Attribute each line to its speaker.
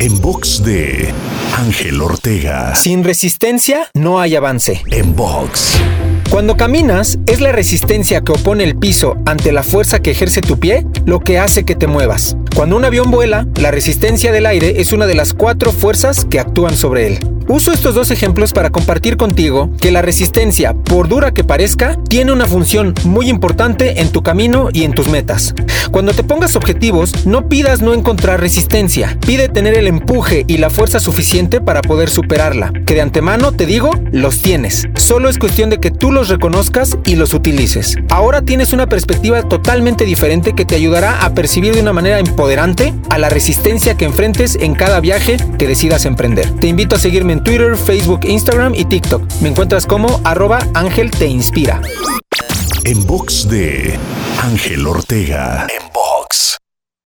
Speaker 1: En box de Ángel Ortega.
Speaker 2: Sin resistencia no hay avance.
Speaker 1: En box.
Speaker 2: Cuando caminas, es la resistencia que opone el piso ante la fuerza que ejerce tu pie lo que hace que te muevas. Cuando un avión vuela, la resistencia del aire es una de las cuatro fuerzas que actúan sobre él. Uso estos dos ejemplos para compartir contigo que la resistencia, por dura que parezca, tiene una función muy importante en tu camino y en tus metas. Cuando te pongas objetivos, no pidas no encontrar resistencia, pide tener el empuje y la fuerza suficiente para poder superarla, que de antemano te digo, los tienes. Solo es cuestión de que tú los reconozcas y los utilices. Ahora tienes una perspectiva totalmente diferente que te ayudará a percibir de una manera empoderante a la resistencia que enfrentes en cada viaje que decidas emprender. Te invito a seguirme en Twitter, Facebook, Instagram y TikTok. Me encuentras como arroba Ángel Te Inspira.
Speaker 1: En box de Ángel Ortega. En box.